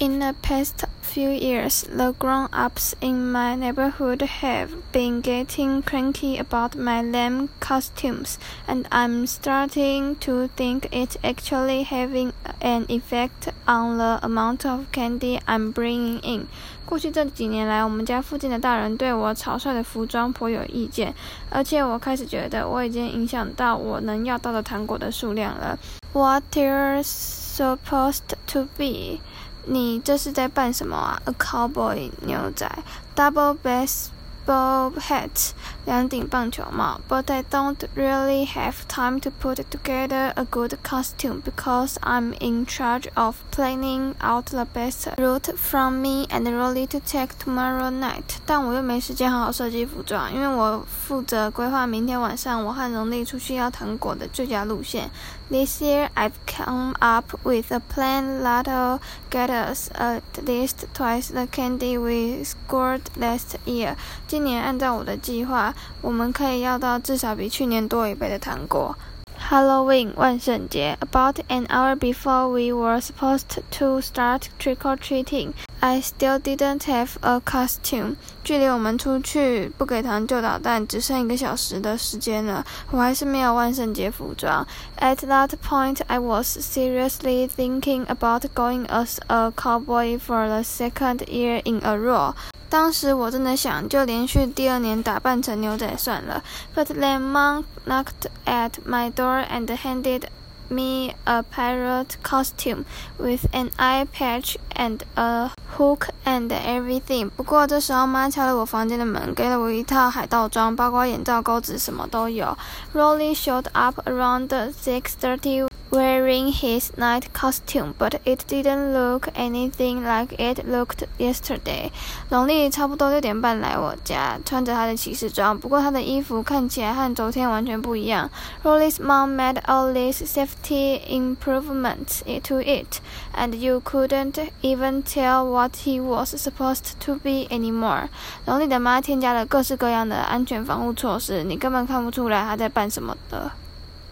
In the past few years, the grown-ups in my neighborhood have been getting cranky about my lame costumes, and I'm starting to think it's actually having an effect on the amount of candy I'm bringing in. 过去这几年来，我们家附近的大人对我草率的服装颇有意见，而且我开始觉得我已经影响到我能要到的糖果的数量了。What is supposed to be? 你这是在扮什么啊？A cowboy 牛仔，double bass bob hat, 两顶棒球帽. But I don't really have time to put together a good costume because I'm in charge of planning out the best route from me and Rowley to take tomorrow night. 但我又没时间好好设计服装，因为我负责规划明天晚上我和荣丽出去要糖果的最佳路线。This year I've come up with a plan that'll get us at least twice the candy we scored last year. 今年按照我的计划，我们可以要到至少比去年多一倍的糖果。Halloween 万圣节，About an hour before we were supposed to start trick or treating, I still didn't have a costume. 距离我们出去不给糖就捣蛋只剩一个小时的时间了，我还是没有万圣节服装。At that point, I was seriously thinking about going as a cowboy for the second year in a row. 当时我真的想，就连续第二年打扮成牛仔算了。But then Mom knocked at my door and handed me a pirate costume with an eye patch and a hook and everything。不过这时候妈敲了我房间的门，给了我一套海盗装，包括眼罩、钩子，什么都有。Rowley showed up around six thirty wearing his knight costume, but it didn't look anything like it looked yesterday. yesterday。农历差不多六点半来我家，穿着他的骑士装，不过他的衣服看起来和昨天完全不一样。Rowley's mom made all these safety improvements to it, and you couldn't even tell what he was supposed to be anymore. anymore。农历的妈添加了各式各样的安全防护措施，你根本看不出来他在办什么的。